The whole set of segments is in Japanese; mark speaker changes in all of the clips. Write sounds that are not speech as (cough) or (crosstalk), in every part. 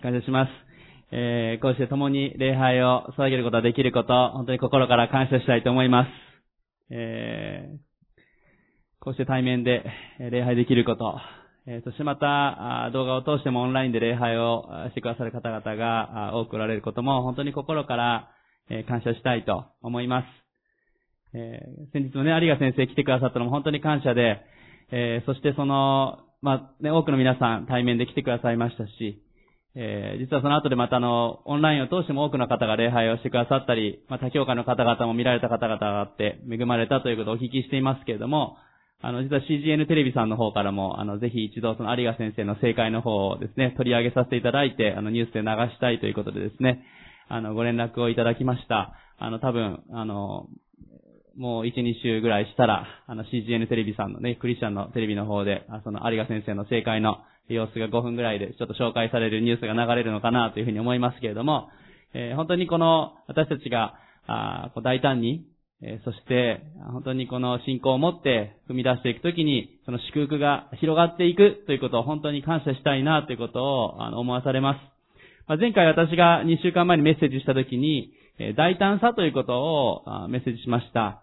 Speaker 1: 感謝します。えーこうして共に礼拝を捧げることができること、本当に心から感謝したいと思います。えーこうして対面で礼拝できること、えーそしてまた、動画を通してもオンラインで礼拝をしてくださる方々が多くおられることも本当に心から感謝したいと思います。えー先日もね、有賀先生来てくださったのも本当に感謝で、えーそしてその、まあ、ね、多くの皆さん対面で来てくださいましたし、えー実はその後でまたあの、オンラインを通しても多くの方が礼拝をしてくださったり、まあ、他教会の方々も見られた方々があって、恵まれたということをお聞きしていますけれども、あの、実は CGN テレビさんの方からも、あの、ぜひ一度その有賀先生の正解の方をですね、取り上げさせていただいて、あの、ニュースで流したいということでですね、あの、ご連絡をいただきました。あの、多分、あの、もう1、2週ぐらいしたら、あの CGN テレビさんのね、クリスチャンのテレビの方で、あその有賀先生の正解の様子が5分ぐらいでちょっと紹介されるニュースが流れるのかなというふうに思いますけれども、えー本当にこの私たちが、あ大胆に、えーそして、本当にこの信仰を持って踏み出していくときに、その祝福が広がっていくということを本当に感謝したいなということをあの思わされます。まあ、前回私が2週間前にメッセージしたときに、えー大胆さということをメッセージしました。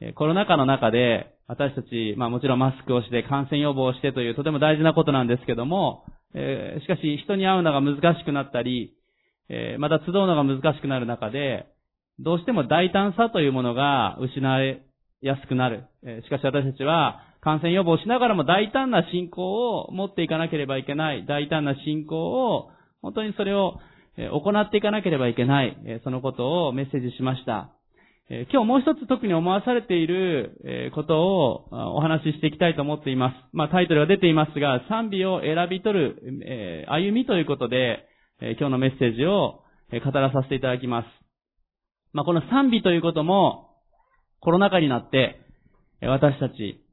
Speaker 1: えコロナ禍の中で、私たち、まあもちろんマスクをして感染予防をしてというとても大事なことなんですけども、えーしかし人に会うのが難しくなったり、えーまた集うのが難しくなる中で、どうしても大胆さというものが失われやすくなる。えーしかし私たちは感染予防しながらも大胆な信仰を持っていかなければいけない。大胆な信仰を、本当にそれを行っていかなければいけない。えそのことをメッセージしました。え今日もう一つ特に思わされているえことをお話ししていきたいと思っています。まあタイトルが出ていますが、賛美を選び取る、え歩みということで、え今日のメッセージを語らさせていただきます。まあこの賛美ということも、コロナ禍になって、私たち、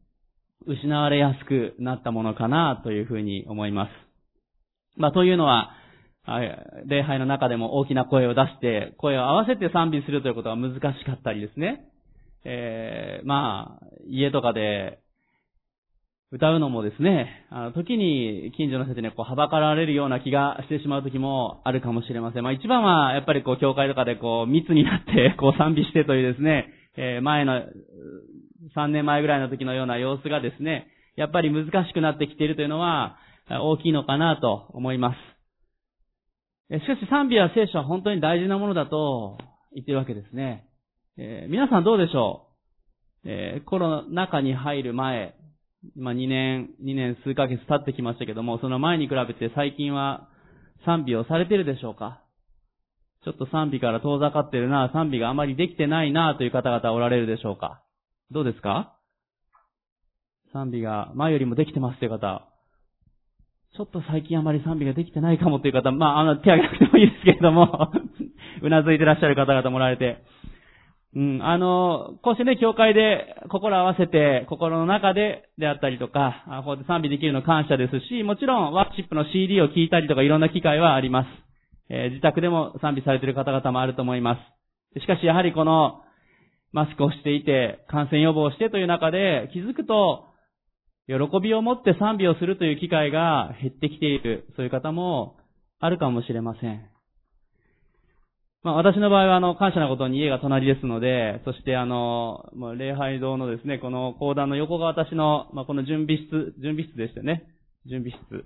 Speaker 1: 失われやすくなったものかなというふうに思います。まあというのは、礼拝の中でも大きな声を出して、声を合わせて賛美するということが難しかったりですね。えーまあ、家とかで歌うのもですね、あの、時に近所の人にこう、はばかられるような気がしてしまう時もあるかもしれません。まあ一番は、やっぱりこう、教会とかでこう、密になって、(laughs) こう、賛美してというですね、えー前の、3年前ぐらいの時のような様子がですね、やっぱり難しくなってきているというのは、大きいのかなと思います。しかし賛美や聖書は本当に大事なものだと言ってるわけですね。えー皆さんどうでしょう、えーコロナ禍に入る前、まあ2年、2年数ヶ月経ってきましたけども、その前に比べて最近は賛美をされてるでしょうか？ちょっと賛美から遠ざかってるな、賛美があまりできてないなという方々おられるでしょうか？どうですか？賛美が前よりもできてますという方、ちょっと最近あまり賛美ができてないかもという方、まあ、あの、手挙げなくてもいいですけれども、(laughs) うなずいてらっしゃる方々もおられて、うん、あの、こうしてね、教会で心合わせて、心の中でであったりとか、あこうやって賛美できるの感謝ですし、もちろんワーシップの CD を聞いたりとかいろんな機会はあります。えー自宅でも賛美されている方々もあると思います。しかしやはりこの、マスクをしていて、感染予防してという中で気づくと、喜びを持って賛美をするという機会が減ってきている、そういう方もあるかもしれません。まあ私の場合はあの、感謝なことに家が隣ですので、そしてあの、まあ礼拝堂のですね、この講談の横が私の、まあこの準備室、準備室でしてね、準備室。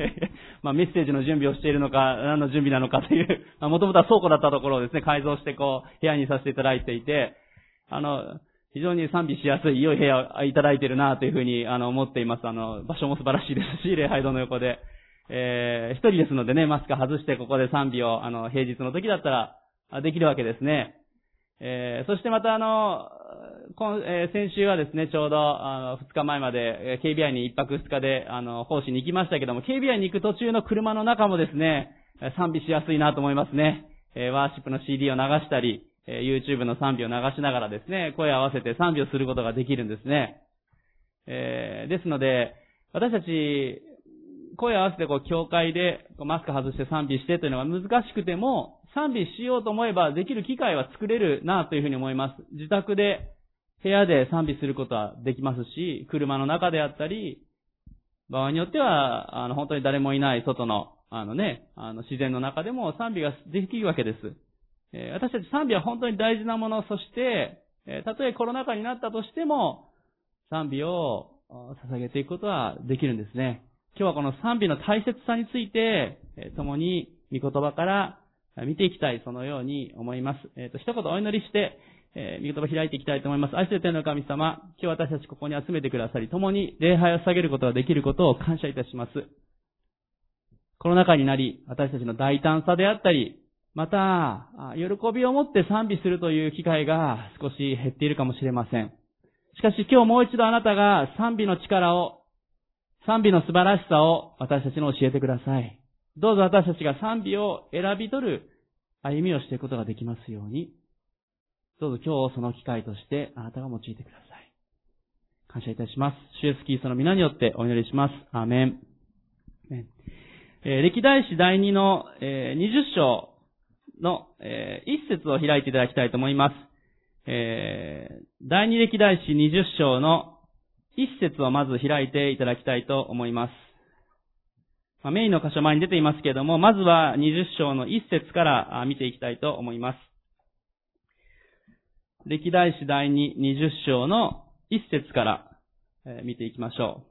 Speaker 1: (laughs) まあメッセージの準備をしているのか、何の準備なのかという、まあもともとは倉庫だったところをですね、改造してこう、部屋にさせていただいていて、あの、非常に賛美しやすい良い部屋をいただいているなというふうにあの思っています。あの、場所も素晴らしいですし、礼拝堂の横で。えー、一人ですのでね、マスク外してここで賛美を、あの、平日の時だったら、できるわけですね。えー、そしてまたあの、今えー先週はですね、ちょうど、あの、二日前まで、KBI に一泊二日で、あの、奉仕に行きましたけども、KBI に行く途中の車の中もですね、賛美しやすいなと思いますね。えーワーシップの CD を流したり、え YouTube の賛美を流しながらですね、声を合わせて賛美をすることができるんですね。えーですので、私たち、声を合わせてこう、教会でマスク外して賛美してというのが難しくても、賛美しようと思えばできる機会は作れるなというふうに思います。自宅で、部屋で賛美することはできますし、車の中であったり、場合によっては、あの、本当に誰もいない外のあのね、あの、自然の中でも賛美ができるわけです。え、私たち賛美は本当に大事なもの、そして、え、たとえコロナ禍になったとしても、賛美を捧げていくことはできるんですね。今日はこの賛美の大切さについて、え、共に御言葉から見ていきたい、そのように思います。えっ、と、一言お祈りして、えー、御言葉開いていきたいと思います。愛する天の神様、今日私たちここに集めてくださり、共に礼拝を下げることができることを感謝いたします。コロナ禍になり、私たちの大胆さであったり、また、喜びを持って賛美するという機会が少し減っているかもしれません。しかし今日もう一度あなたが賛美の力を、賛美の素晴らしさを私たちの教えてください。どうぞ私たちが賛美を選び取る歩みをしていくことができますように。どうぞ今日その機会としてあなたが用いてください。感謝いたします。シュエスキーその皆によってお祈りします。アーメン。えー、歴代史第2の、えー、20章の、えー、一節を開いていただきたいと思います。えー、第2歴代史20章の一節をまず開いていただきたいと思います。まあ、メインの箇所前に出ていますけれども、まずは20章の一節から見ていきたいと思います。歴代史第2、20章の一節から見ていきましょう。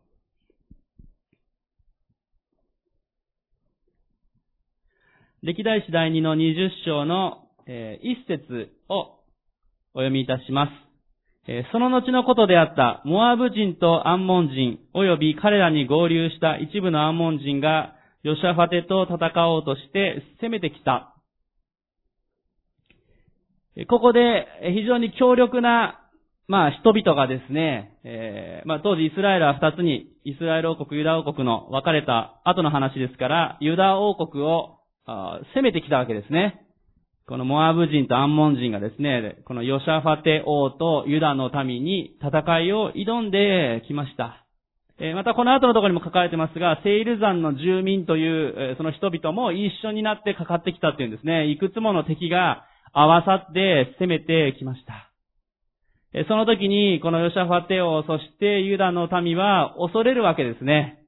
Speaker 1: 歴代史第2の20章の一節をお読みいたします。えその後のことであったモアブ人とアンモン人及び彼らに合流した一部のアンモン人がヨシャファテと戦おうとして攻めてきた。ここで非常に強力な、まあ人々がですね、えー、まあ当時イスラエルは二つに、イスラエル王国、ユダ王国の分かれた後の話ですから、ユダ王国を攻めてきたわけですね。このモアブ人とアンモン人がですね、このヨシャファテ王とユダの民に戦いを挑んできました。またこの後のところにも書かれてますが、セイル山の住民という、その人々も一緒になってかかってきたっていうんですね。いくつもの敵が合わさって攻めてきました。その時に、このヨシャファテ王、そしてユダの民は恐れるわけですね。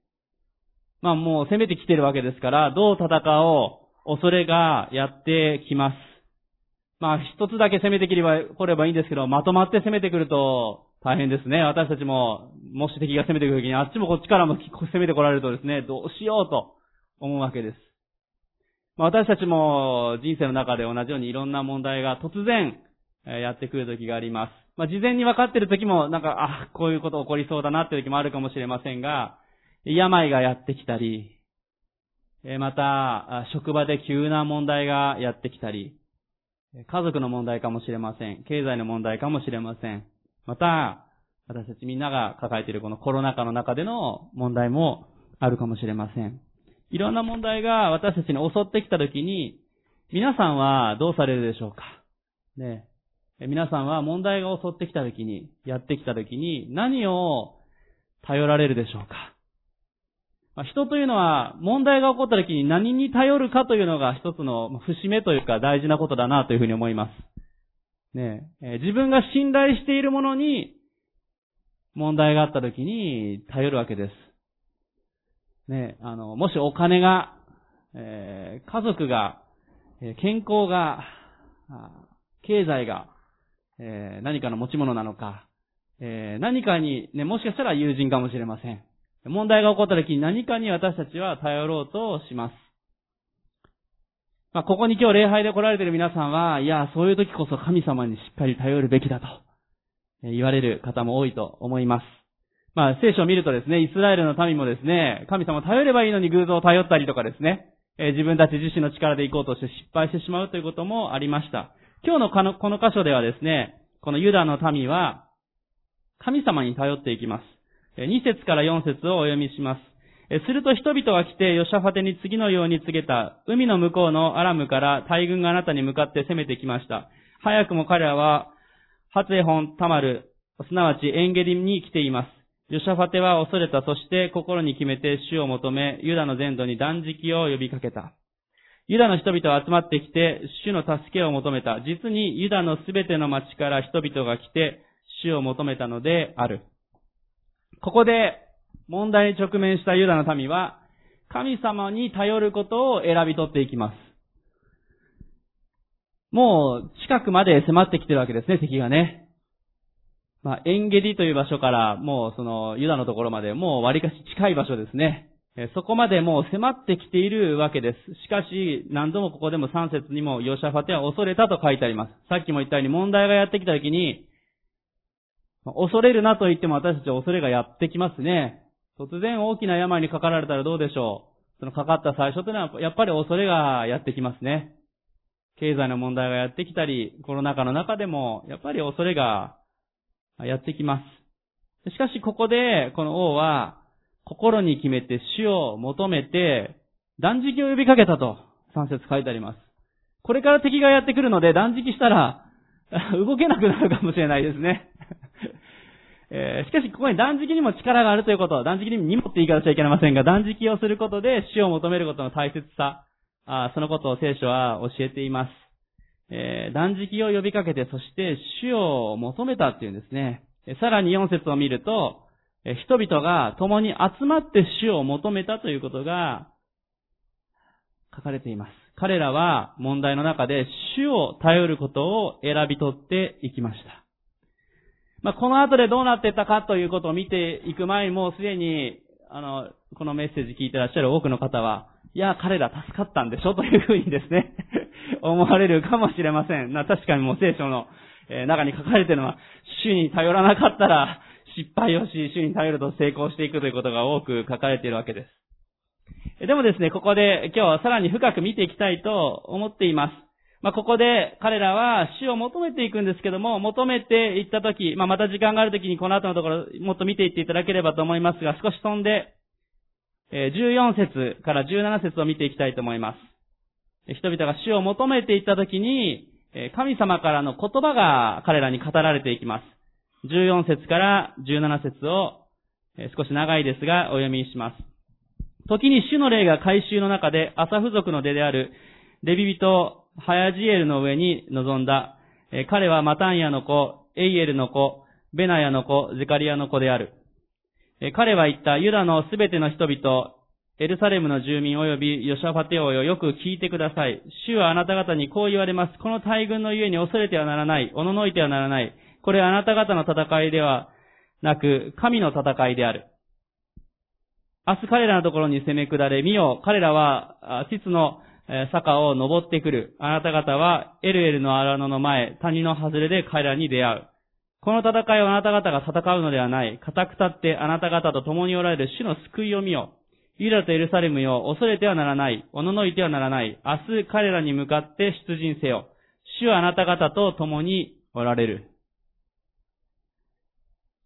Speaker 1: まあもう攻めてきてるわけですから、どう戦おう、恐れがやってきます。まあ一つだけ攻めてきれば、来ればいいんですけど、まとまって攻めてくると大変ですね。私たちも、もし敵が攻めてくるときに、あっちもこっちからも攻めてこられるとですね、どうしようと思うわけです。ま私たちも人生の中で同じようにいろんな問題が突然やってくる時があります。まあ、事前に分かっている時もなんか、あ、こういうこと起こりそうだなっていう時もあるかもしれませんが、病がやってきたり、また、職場で急な問題がやってきたり、家族の問題かもしれません。経済の問題かもしれません。また、私たちみんなが抱えているこのコロナ禍の中での問題もあるかもしれません。いろんな問題が私たちに襲ってきたときに、皆さんはどうされるでしょうか？ね。皆さんは問題が襲ってきたときに、やってきたときに、何を頼られるでしょうか？ま人というのは問題が起こったときに何に頼るかというのが一つの節目というか大事なことだなというふうに思います。ねえ自分が信頼しているものに問題があったときに頼るわけです。ね、あの、もしお金が、えー、家族が、え、健康が、経済が、えー、何かの持ち物なのか、えー、何かに、ね、もしかしたら友人かもしれません。問題が起こった時に何かに私たちは頼ろうとします。まあ、ここに今日礼拝で来られている皆さんは、いや、そういう時こそ神様にしっかり頼るべきだと言われる方も多いと思います。まあ、聖書を見るとですね、イスラエルの民もですね、神様頼ればいいのに偶像を頼ったりとかですね、え、自分たち自身の力で行こうとして失敗してしまうということもありました。今日のこの箇所ではですね、このユダの民は、神様に頼っていきます。2節から4節をお読みします。すると人々が来て、ヨシャファテに次のように告げた。海の向こうのアラムから大軍があなたに向かって攻めてきました。早くも彼らは、ハツエホン、タマル、すなわちエンゲリムに来ています。ヨシャファテは恐れた。そして心に決めて主を求め、ユダの全土に断食を呼びかけた。ユダの人々は集まってきて、主の助けを求めた。実にユダのすべての町から人々が来て、主を求めたのである。ここで問題に直面したユダの民は、神様に頼ることを選び取っていきます。もう近くまで迫ってきてるわけですね、敵がね。まあ、エンゲディという場所から、もうその、ユダのところまで、もう割かし近い場所ですね。そこまでもう迫ってきているわけです。しかし、何度もここでも3節にも、ヨシャファテは恐れたと書いてあります。さっきも言ったように問題がやってきた時に、恐れるなと言っても私たちは恐れがやってきますね。突然大きな病にかかられたらどうでしょう。そのかかった最初というのは、やっぱり恐れがやってきますね。経済の問題がやってきたり、コロナ禍の中でも、やっぱり恐れがやってきます。しかしここで、この王は、心に決めて死を求めて、断食を呼びかけたと、3節書いてあります。これから敵がやってくるので断食したら、(laughs) 動けなくなるかもしれないですね。えー、しかし、ここに断食にも力があるということ、断食にもって言い方しちゃいけませんが、断食をすることで死を求めることの大切さ、あそのことを聖書は教えています。えー、断食を呼びかけて、そして死を求めたっていうんですね。さらに4節を見ると、人々が共に集まって死を求めたということが書かれています。彼らは問題の中で主を頼ることを選び取っていきました。まあ、この後でどうなってたかということを見ていく前にもうすでに、あの、このメッセージ聞いてらっしゃる多くの方は、いや、彼ら助かったんでしょというふうにですね、(laughs) 思われるかもしれません。な確かにもう聖書の中に書かれているのは、主に頼らなかったら失敗をし、主に頼ると成功していくということが多く書かれているわけです。でもですね、ここで今日はさらに深く見ていきたいと思っています。まあ、ここで彼らは死を求めていくんですけども、求めていったとき、まあ、また時間があるときにこの後のところもっと見ていっていただければと思いますが、少し飛んで、14節から17節を見ていきたいと思います。人々が死を求めていったときに、神様からの言葉が彼らに語られていきます。14節から17節を少し長いですがお読みします。時に主の霊が改宗の中でアサフ族の出であるレビ人ハヤジエルの上に臨んだ。え彼はマタンヤの子、エイエルの子、ベナヤの子、ゼカリアの子である。え彼は言ったユダのすべての人々、エルサレムの住民及びヨシャファテ王よ、よく聞いてください。主はあなた方にこう言われます。この大軍のゆえに恐れてはならない。おののいてはならない。これはあなた方の戦いではなく、神の戦いである。明日彼らのところに攻め下れ、見よ、彼らは、膣の坂を登ってくる。あなた方は、エルエルの荒野の前、谷の外れで彼らに出会う。この戦いをあなた方が戦うのではない。固く立ってあなた方と共におられる主の救いを見よ。ユダとエルサレムよ、恐れてはならない。おののいてはならない。明日彼らに向かって出陣せよ。主はあなた方と共におられる。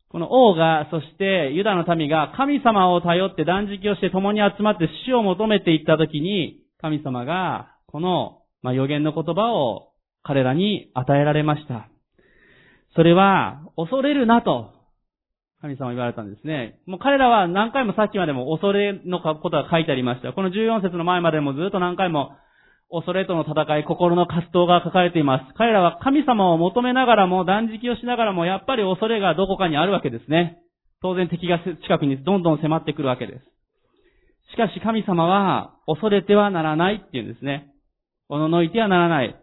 Speaker 1: この王が、そしてユダの民が神様を頼って断食をして共に集まって死を求めていったときに、神様がこの、ま、予言の言葉を彼らに与えられました。それは、恐れるなと、神様言われたんですね。もう彼らは何回もさっきまでも恐れのことが書いてありました。この14節の前までもずっと何回も恐れとの戦い、心の葛藤が書かれています。彼らは神様を求めながらも、断食をしながらも、やっぱり恐れがどこかにあるわけですね。当然敵が近くにどんどん迫ってくるわけです。しかし神様は、恐れてはならないって言うんですね。おののいてはならない。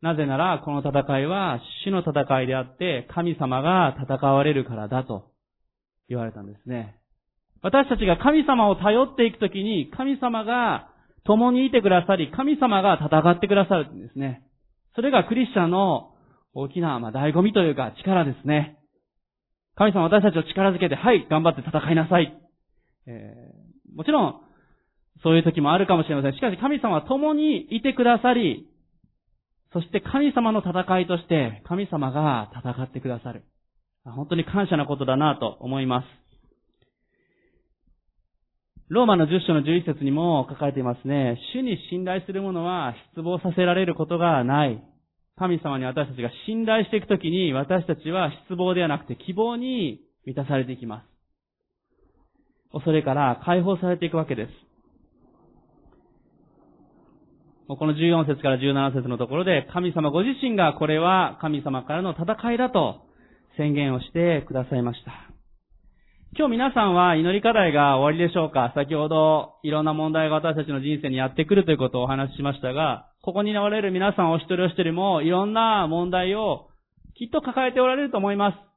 Speaker 1: なぜなら、この戦いは死の戦いであって、神様が戦われるからだと言われたんですね。私たちが神様を頼っていくときに、神様が共にいてくださり、神様が戦ってくださるんですね。それがクリスチャンの大きな、まあ、醍醐味というか力ですね。神様私たちを力づけて、はい、頑張って戦いなさい。え、もちろん、そういう時もあるかもしれません。しかし神様は共にいてくださり、そして神様の戦いとして神様が戦ってくださる。本当に感謝なことだなと思います。ローマの10章の11節にも書かれていますね。主に信頼する者は失望させられることがない。神様に私たちが信頼していくときに私たちは失望ではなくて希望に満たされていきます。恐れから解放されていくわけです。この14節から17節のところで神様ご自身がこれは神様からの戦いだと宣言をしてくださいました。今日皆さんは祈り課題が終わりでしょうか先ほどいろんな問題が私たちの人生にやってくるということをお話ししましたが、ここにおられる皆さんお一人お一人もいろんな問題をきっと抱えておられると思います。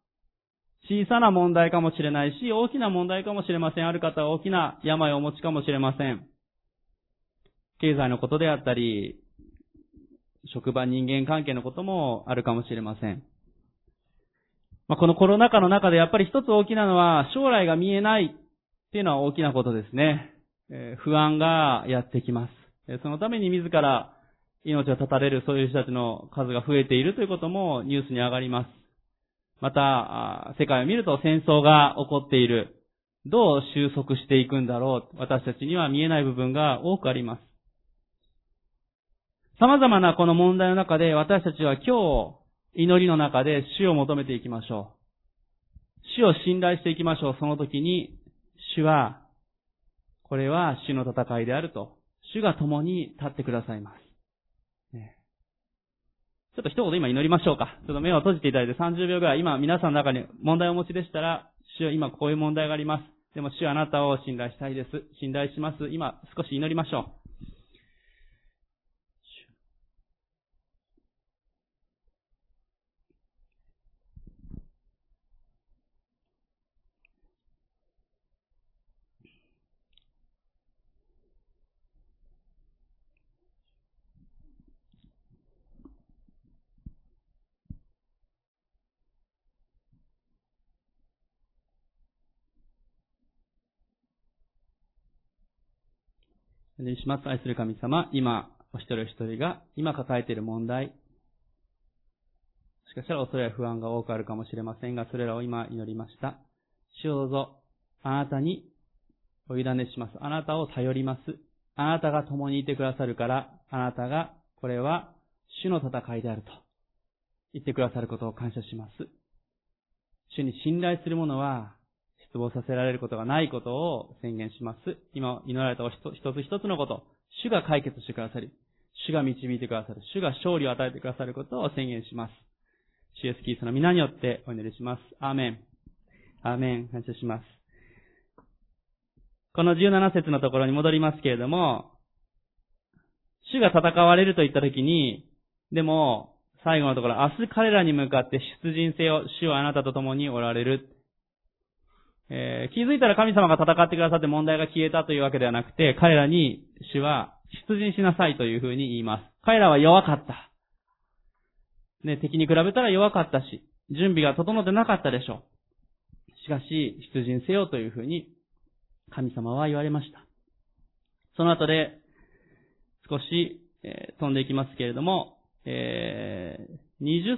Speaker 1: 小さな問題かもしれないし、大きな問題かもしれません。ある方は大きな病をお持ちかもしれません。経済のことであったり、職場人間関係のこともあるかもしれません。まあ、このコロナ禍の中でやっぱり一つ大きなのは将来が見えないっていうのは大きなことですね。えー、不安がやってきます。そのために自ら命を絶たれるそういう人たちの数が増えているということもニュースに上がります。また、世界を見ると戦争が起こっている。どう収束していくんだろう。私たちには見えない部分が多くあります。様々なこの問題の中で私たちは今日祈りの中で主を求めていきましょう。主を信頼していきましょう。その時に、主は、これは主の戦いであると、主が共に立ってくださいます。ちょっと一言今祈りましょうか。ちょっと目を閉じていただいて30秒ぐらい、今皆さんの中に問題をお持ちでしたら、主は今こういう問題があります。でも主はあなたを信頼したいです。信頼します。今少し祈りましょう。お願いします。愛する神様、今、お一人お一人が今抱えている問題、もしかしたら恐れや不安が多くあるかもしれませんが、それらを今祈りました。主をどうぞ、あなたにお委ねします。あなたを頼ります。あなたが共にいてくださるから、あなたが、これは主の戦いであると言ってくださることを感謝します。主に信頼する者は、失望させられることがないことを宣言します。今祈られた一つ一つのこと、主が解決してくださり、主が導いてくださる、主が勝利を与えてくださることを宣言します。主イエスキリストの皆によってお祈りします。アーメン。アーメン。感謝します。この17節のところに戻りますけれども、主が戦われると言ったときに、でも、最後のところ、明日彼らに向かって出陣せよ、主はあなたと共におられる。えー、気づいたら神様が戦ってくださって問題が消えたというわけではなくて、彼らに主は出陣しなさいというふうに言います。彼らは弱かった。ね、敵に比べたら弱かったし、準備が整ってなかったでしょう。しかし、出陣せよというふうに神様は言われました。その後で、少し、えー、飛んでいきますけれども、えー、20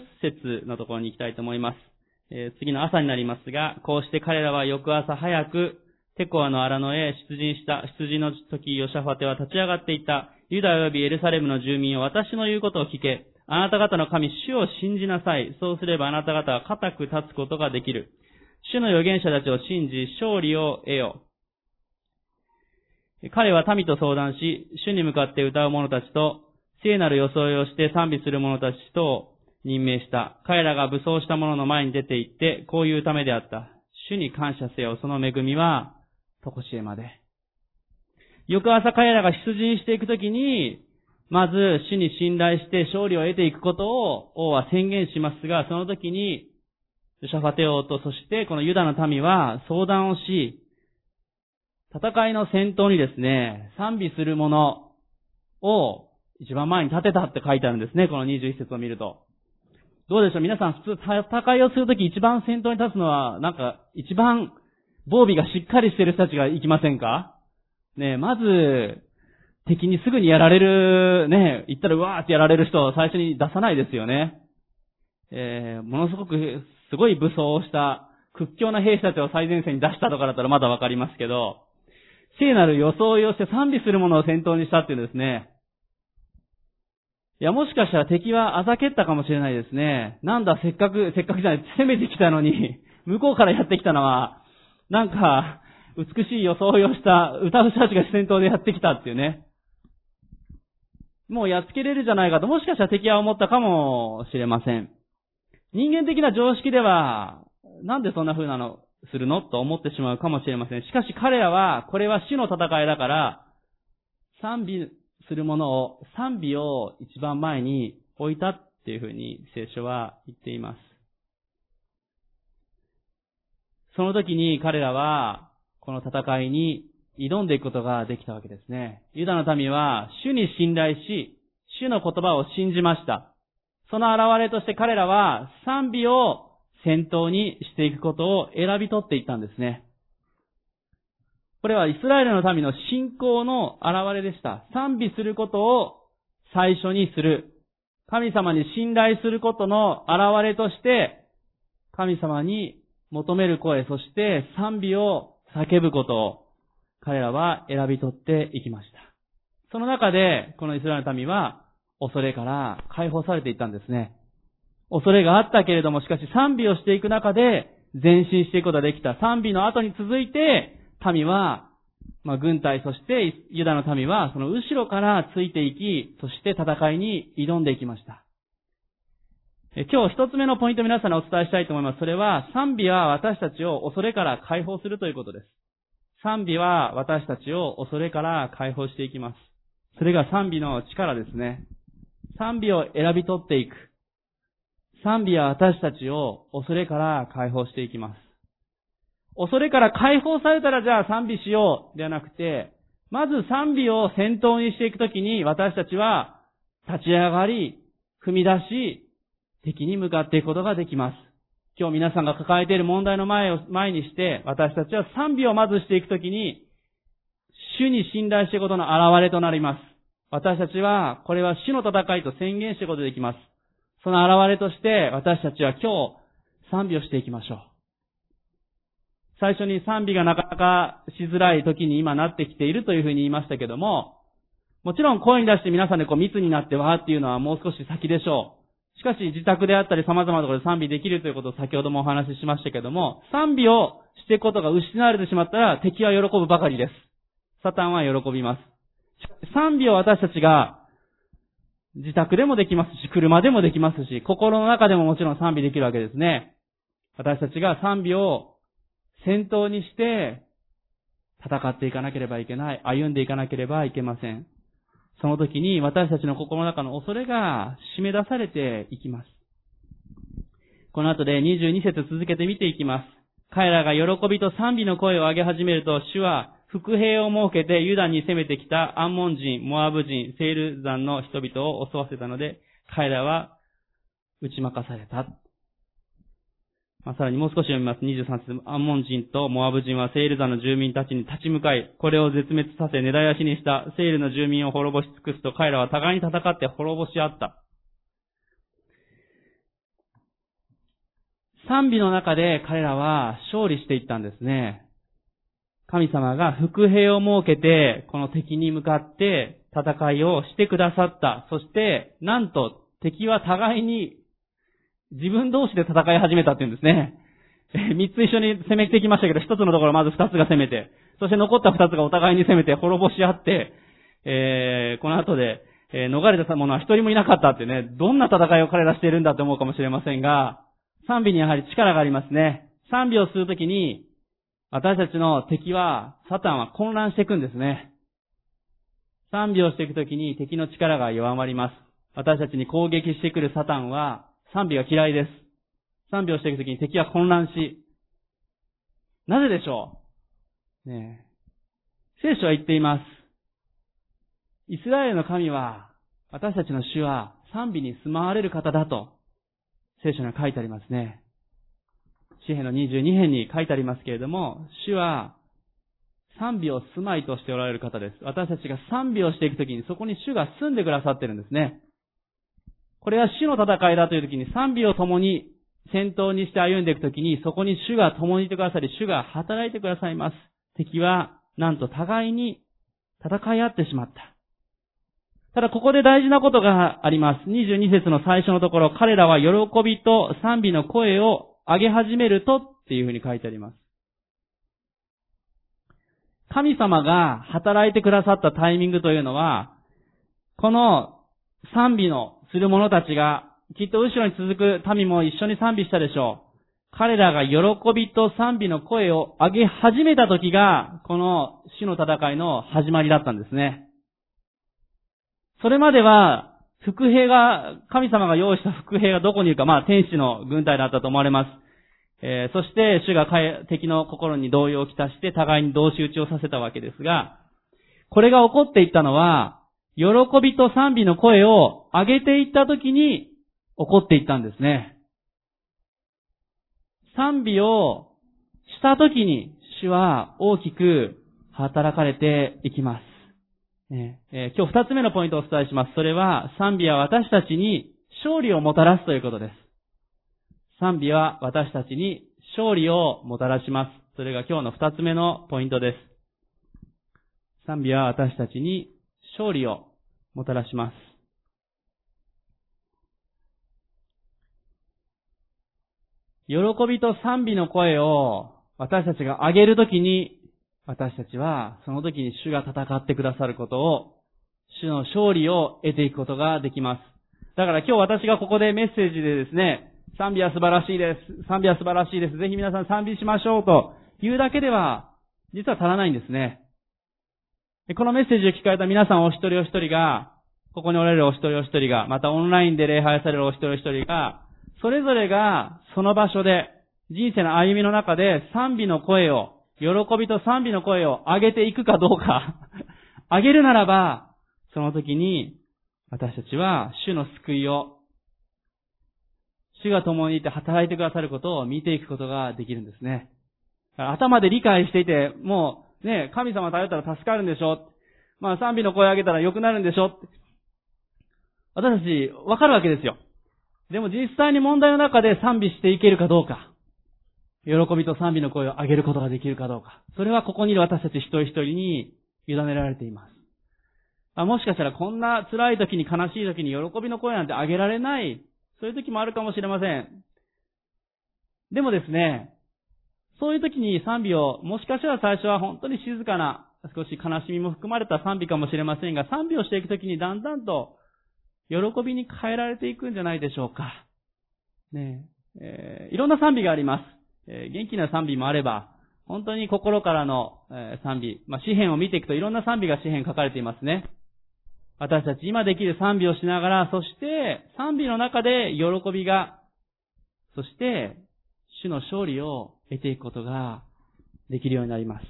Speaker 1: 節のところに行きたいと思います。えー、次の朝になりますが、こうして彼らは翌朝早く、テコアの荒野へ出陣した、出陣の時、ヨシャファテは立ち上がっていた、ユダ及びエルサレムの住民を私の言うことを聞け、あなた方の神、主を信じなさい。そうすればあなた方は固く立つことができる。主の預言者たちを信じ、勝利を得よう。彼は民と相談し、主に向かって歌う者たちと、聖なる装いをして賛美する者たちと任命した。彼らが武装した者の前に出て行って、こういうためであった。主に感謝せよ。その恵みは、とこしえまで。翌朝彼らが出陣していくときに、まず主に信頼して勝利を得ていくことを王は宣言しますが、その時に、シャファテ王とそしてこのユダの民は相談をし、戦いの先頭にですね、賛美する者を一番前に立てたって書いてあるんですね、この21節を見ると。どうでしょう？皆さん普通戦いをするとき一番先頭に立つのは、なんか一番防備がしっかりしている人たちが行きませんか？ねえまず、敵にすぐにやられる、ねえ行ったらうわーってやられる人を最初に出さないですよね。えー、ものすごく、すごい武装をした屈強な兵士たちを最前線に出したとかだったらまだわかりますけど、聖なる装いをして賛美する者を先頭にしたっていうですね、いや、もしかしたら敵はあざけったかもしれないですね。なんだ、せっかく、せっかくじゃない、攻めてきたのに、(laughs) 向こうからやってきたのは、なんか、美しい装いをした歌う人たちが先頭でやってきたっていうね。もうやっつけれるじゃないかと、もしかしたら敵は思ったかもしれません。人間的な常識では、なんでそんな風なの、するの？と思ってしまうかもしれません。しかし彼らは、これは死の戦いだから、賛美するものを、賛美を一番前に置いたっていうふうに聖書は言っています。その時に彼らは、この戦いに挑んでいくことができたわけですね。ユダの民は、主に信頼し、主の言葉を信じました。その現れとして彼らは、賛美を先頭にしていくことを選び取っていったんですね。これはイスラエルの民の信仰の現れでした。賛美することを最初にする。神様に信頼することの現れとして、神様に求める声、そして賛美を叫ぶことを彼らは選び取っていきました。その中で、このイスラエルの民は恐れから解放されていったんですね。恐れがあったけれども、しかし賛美をしていく中で前進していくことができた。賛美の後に続いて、民は、まあ、軍隊、そしてユダの民は、その後ろからついていき、そして戦いに挑んでいきました。今日一つ目のポイント皆さんにお伝えしたいと思います。それは、賛美は私たちを恐れから解放するということです。賛美は私たちを恐れから解放していきます。それが賛美の力ですね。賛美を選び取っていく。賛美は私たちを恐れから解放していきます。恐れから解放されたらじゃあ賛美しようではなくて、まず賛美を先頭にしていくときに私たちは立ち上がり、踏み出し、敵に向かっていくことができます。今日皆さんが抱えている問題の前を前にして、私たちは賛美をまずしていくときに、主に信頼していくことの現れとなります。私たちは、これは主の戦いと宣言していくことができます。その現れとして私たちは今日賛美をしていきましょう。最初に賛美がなかなかしづらい時に今なってきているというふうに言いましたけども、もちろん声に出して皆さんでこう密になってわーっていうのはもう少し先でしょう。しかし自宅であったり様々なところで賛美できるということを先ほどもお話ししましたけども、賛美をしていくことが失われてしまったら敵は喜ぶばかりです。サタンは喜びます。賛美を私たちが自宅でもできますし、車でもできますし、心の中でももちろん賛美できるわけですね。私たちが賛美を先頭にして戦っていかなければいけない。歩んでいかなければいけません。その時に私たちの心の中の恐れが締め出されていきます。この後で22節続けて見ていきます。彼らが喜びと賛美の声を上げ始めると、主は伏兵を設けてユダに攻めてきたアンモン人、モアブ人、セール山の人々を襲わせたので、彼らは打ち負かされた。まあ、さらにもう少し読みます。23節。アンモン人とモアブ人はセール山の住民たちに立ち向かい、これを絶滅させ根絶やしにしたセールの住民を滅ぼし尽くすと彼らは互いに戦って滅ぼし合った。賛美の中で彼らは勝利していったんですね。神様が伏兵を設けて、この敵に向かって戦いをしてくださった。そして、なんと敵は互いに自分同士で戦い始めたっていうんですね。三つ一緒に攻めてきましたけど、一つのところまず二つが攻めて、そして残った二つがお互いに攻めて滅ぼし合って、えー、この後で、えー、逃れた者は一人もいなかったってね、どんな戦いを彼らしているんだって思うかもしれませんが、賛美にやはり力がありますね。賛美をするときに、私たちの敵は、サタンは混乱していくんですね。賛美をしていくときに敵の力が弱まります。私たちに攻撃してくるサタンは賛美が嫌いです。賛美をしていくときに敵は混乱し、なぜでしょう？ね聖書は言っています。イスラエルの神は、私たちの主は賛美に住まわれる方だと、聖書には書いてありますね。詩篇の22編に書いてありますけれども、主は賛美を住まいとしておられる方です。私たちが賛美をしていくときにそこに主が住んでくださってるんですね。これは主の戦いだというときに賛美を共に先頭にして歩んでいくときにそこに主が共にいてくださり、主が働いてくださいます。敵はなんと互いに戦い合ってしまった。ただここで大事なことがあります。22節の最初のところ、彼らは喜びと賛美の声を上げ始めるとっていうふうに書いてあります。神様が働いてくださったタイミングというのは、この賛美のする者たちが、きっと後ろに続く民も一緒に賛美したでしょう。彼らが喜びと賛美の声を上げ始めた時が、この死の戦いの始まりだったんですね。それまでは、伏兵が、神様が用意した伏兵がどこにいるか、まあ天使の軍隊だったと思われます。えー、そして主が敵の心に動揺をきたして互いに同士打ちをさせたわけですが、これが起こっていったのは、喜びと賛美の声を上げていった時に起こっていったんですね。賛美をした時に主は大きく働かれていきます。えー、今日二つ目のポイントをお伝えします。それは、賛美は私たちに勝利をもたらすということです。賛美は私たちに勝利をもたらします。それが今日の二つ目のポイントです。賛美は私たちに勝利をもたらします。喜びと賛美の声を私たちが上げるときに私たちはその時に主が戦ってくださることを、主の勝利を得ていくことができます。だから今日私がここでメッセージでですね、賛美は素晴らしいです。賛美は素晴らしいです。ぜひ皆さん賛美しましょうというだけでは、実は足らないんですね。このメッセージを聞かれた皆さんお一人お一人が、ここにおられるお一人お一人が、またオンラインで礼拝されるお一人お一人が、それぞれがその場所で、人生の歩みの中で賛美の声を喜びと賛美の声を上げていくかどうか上げるならば、その時に、私たちは主の救いを、主が共にいて働いてくださることを見ていくことができるんですね。頭で理解していて、もうね、神様頼ったら助かるんでしょ？まあ賛美の声を上げたら良くなるんでしょ？私たちわかるわけですよ。でも実際に問題の中で賛美していけるかどうか。喜びと賛美の声を上げることができるかどうか。それはここにいる私たち一人一人に委ねられています。あもしかしたらこんな辛い時に悲しい時に喜びの声なんて上げられない、そういう時もあるかもしれません。でもですね、そういう時に賛美を、もしかしたら最初は本当に静かな、少し悲しみも含まれた賛美かもしれませんが、賛美をしていく時にだんだんと喜びに変えられていくんじゃないでしょうか。ねえ、えー、いろんな賛美があります。え元気な賛美もあれば、本当に心からの、え賛美、まあ、詩篇を見ていくといろんな賛美が詩篇書かれていますね。私たち今できる賛美をしながら、そして賛美の中で喜びが、そして主の勝利を得ていくことができるようになります。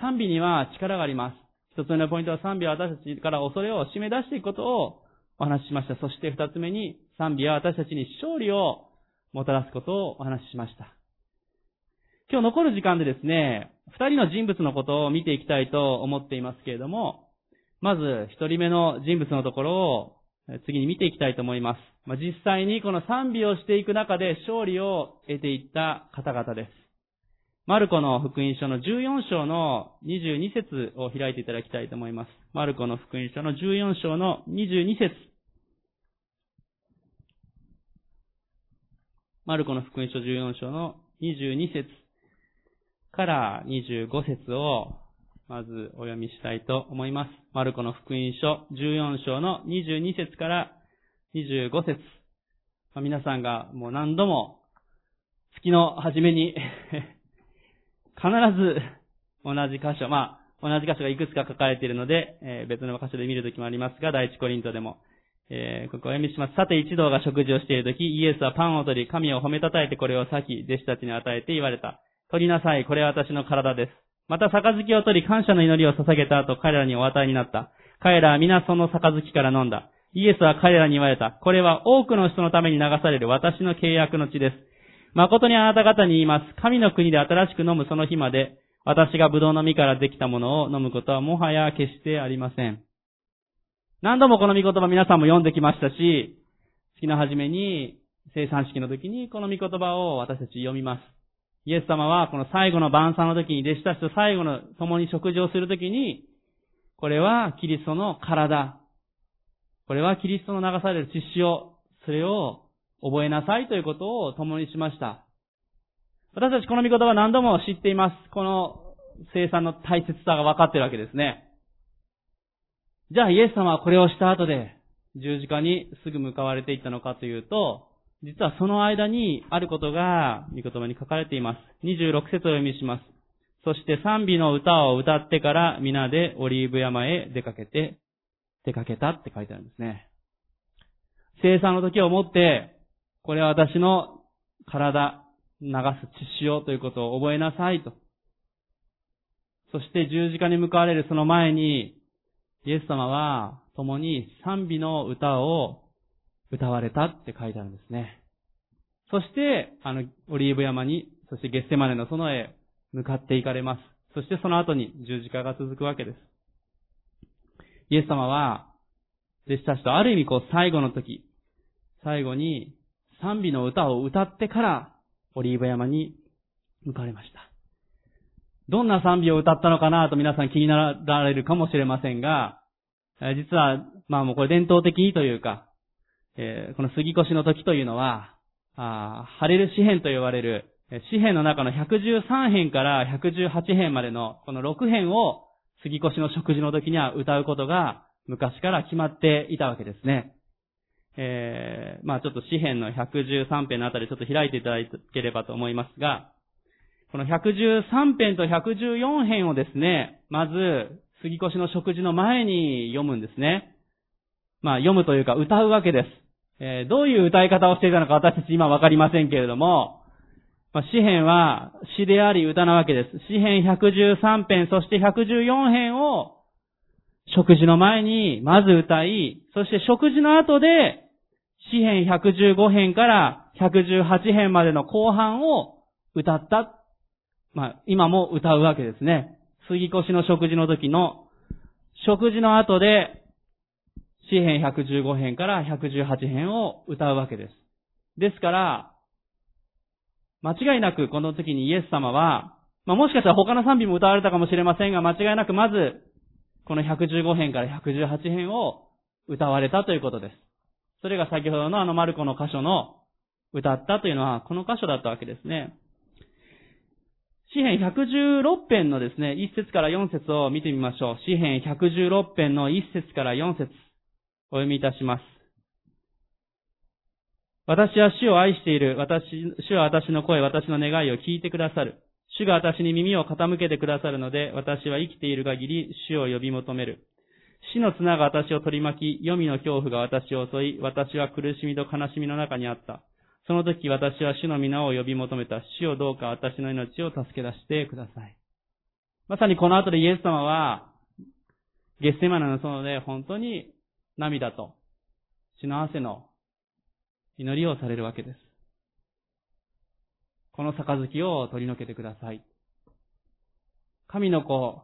Speaker 1: 賛美には力があります。一つ目のポイントは賛美は私たちから恐れを締め出していくことをお話ししました。そして二つ目に賛美は私たちに勝利をもたらすことをお話ししました。今日残る時間でですね、二人の人物のことを見ていきたいと思っていますけれども、まず一人目の人物のところを次に見ていきたいと思います。まあ、実際にこの賛美をしていく中で勝利を得ていった方々です。マルコの福音書の14章の22節を開いていただきたいと思います。マルコの福音書の14章の22節マルコの福音書14章の22節から25節をまずお読みしたいと思います。マルコの福音書14章の22節から25節まあ、皆さんがもう何度も月の初めに (laughs) 必ず同じ箇所、まあ、同じ箇所がいくつか書かれているので、えー、別の箇所で見るときもありますが、第一コリントでも、えー、ここお読みします。さて一同が食事をしているとき、イエスはパンを取り、神を褒めたたえてこれを裂き、弟子たちに与えて言われた。取りなさい。これは私の体です。また、杯を取り、感謝の祈りを捧げた後、彼らにお与えになった。彼らは皆その杯から飲んだ。イエスは彼らに言われた。これは多くの人のために流される私の契約の地です。誠にあなた方に言います。神の国で新しく飲むその日まで、私が葡萄の実からできたものを飲むことはもはや決してありません。何度もこの御言葉皆さんも読んできましたし、月の初めに、生産式の時にこの御言葉を私たち読みます。イエス様はこの最後の晩餐の時に弟子たちと最後の共に食事をする時に、これはキリストの体。これはキリストの流される血潮。それを覚えなさいということを共にしました。私たちこの御言葉何度も知っています。この生産の大切さが分かっているわけですね。じゃあイエス様はこれをした後で十字架にすぐ向かわれていったのかというと、実はその間にあることが御言葉に書かれています。26節を読みします。そして賛美の歌を歌ってから皆でオリーブ山へ出かけて、出かけたって書いてあるんですね。生産の時をもって、これは私の体、流す血潮ということを覚えなさいと。そして十字架に向かわれるその前に、イエス様は共に賛美の歌を歌われたって書いてあるんですね。そして、あの、オリーブ山に、そしてゲッセマネの園へ向かっていかれます。そしてその後に十字架が続くわけです。イエス様は、弟子たちとある意味こう最後の時、最後に賛美の歌を歌ってからオリーブ山に向かれました。どんな賛美を歌ったのかなと皆さん気になられるかもしれませんが、実は、まあもうこれ伝統的にというか、えー、この杉越の時というのは、あハレル詩編と呼ばれる、詩編の中の113編から118編までのこの6編を杉越の食事の時には歌うことが昔から決まっていたわけですね。えー、まあちょっと詩編の113編のあたりちょっと開いていただければと思いますが、この113編と114編をですね、まず、杉越の食事の前に読むんですね。まあ読むというか歌うわけです。えー、どういう歌い方をしていたのか私たち今わかりませんけれども、まあ、詩編は詩であり歌なわけです。詩編113編、そして114編を食事の前にまず歌い、そして食事の後で詩編115編から118編までの後半を歌ったまあ、今も歌うわけですね。杉越の食事の時の、食事の後で、詩編115編から118編を歌うわけです。ですから、間違いなくこの時にイエス様は、まあ、もしかしたら他の賛美も歌われたかもしれませんが、間違いなくまず、この115編から118編を歌われたということです。それが先ほどのあのマルコの箇所の歌ったというのはこの箇所だったわけですね。詩編116編のですね、1節から4節を見てみましょう。詩編116編の1節から4節お読みいたします。私は主を愛している。私、主は私の声、私の願いを聞いてくださる。主が私に耳を傾けてくださるので、私は生きている限り主を呼び求める。死の綱が私を取り巻き、黄泉の恐怖が私を襲い、私は苦しみと悲しみの中にあった。その時私は主の皆を呼び求めた。主をどうか私の命を助け出してください。まさにこの後でイエス様は、ゲッセマナの園で本当に涙と血の汗の祈りをされるわけです。この杯を取り除けてください。神の子、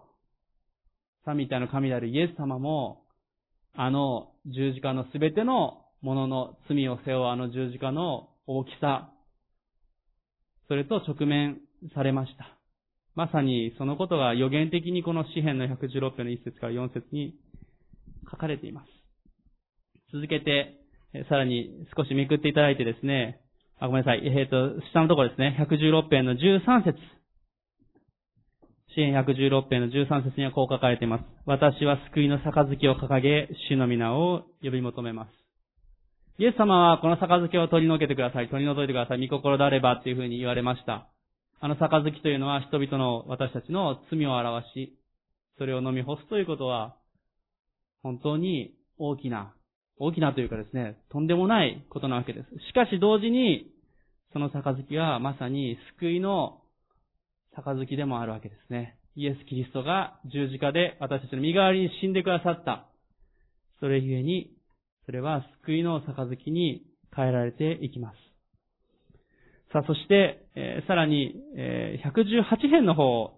Speaker 1: サミタの神であるイエス様も、あの十字架のすべてのものの罪を背負うあの十字架の大きさ、それと直面されました。まさにそのことが予言的にこの詩篇の116編の1節から4節に書かれています。続けて、さらに少しめくっていただいてですね、あ、ごめんなさい。えっ、ー、と、下のところですね。116編の13節。詩篇116編の13節にはこう書かれています。私は救いの杯を掲げ、主の皆を呼び求めます。イエス様はこの杯を取り除けてください。取り除いてください。御心であればっていうふうに言われました。あの杯というのは人々の私たちの罪を表し、それを飲み干すということは、本当に大きな、大きなというかですね、とんでもないことなわけです。しかし同時に、その杯はまさに救いの杯でもあるわけですね。イエス・キリストが十字架で私たちの身代わりに死んでくださった。それゆえにそれは救いの杯に変えられていきます。さあ、そして、えー、さらに、えー、118編の方を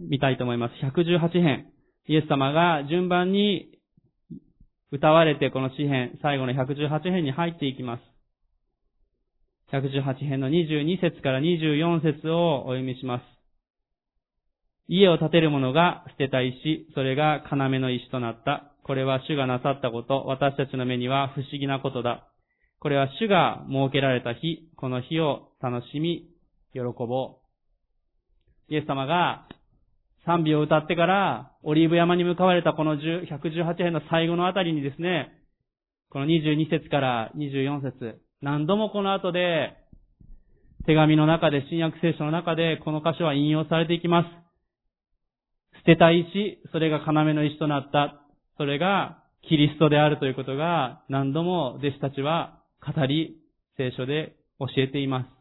Speaker 1: 見たいと思います。118編。イエス様が順番に歌われてこの詩編、最後の118編に入っていきます。118編の22節から24節をお読みします。家を建てる者が捨てた石、それが要の石となった。これは主がなさったこと、私たちの目には不思議なことだ。これは主が設けられた日、この日を楽しみ、喜ぼう。イエス様が賛美を歌ってからオリーブ山に向かわれたこの118編の最後のあたりにですね、この22節から24節、何度もこの後で、手紙の中で、新約聖書の中で、この箇所は引用されていきます。捨てた石、それが要の石となった。それがキリストであるということが何度も弟子たちは語り、聖書で教えています。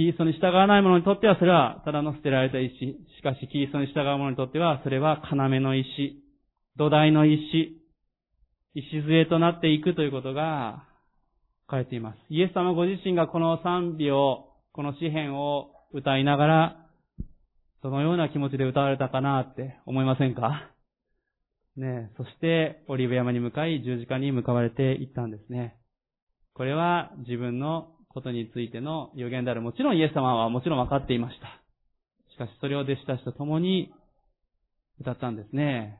Speaker 1: キリストに従わない者にとってはそれはただの捨てられた石。しかしキリストに従う者にとってはそれは要の石。土台の石。石杖となっていくということが書かれています。イエス様ご自身がこの賛美を、この詩篇を歌いながら、そのような気持ちで歌われたかなって思いませんか？ねそして、オリーブ山に向かい、十字架に向かわれていったんですね。これは自分のことについての予言である。もちろんイエス様はもちろん分かっていました。しかしそれを弟子たちと共に歌ったんですね。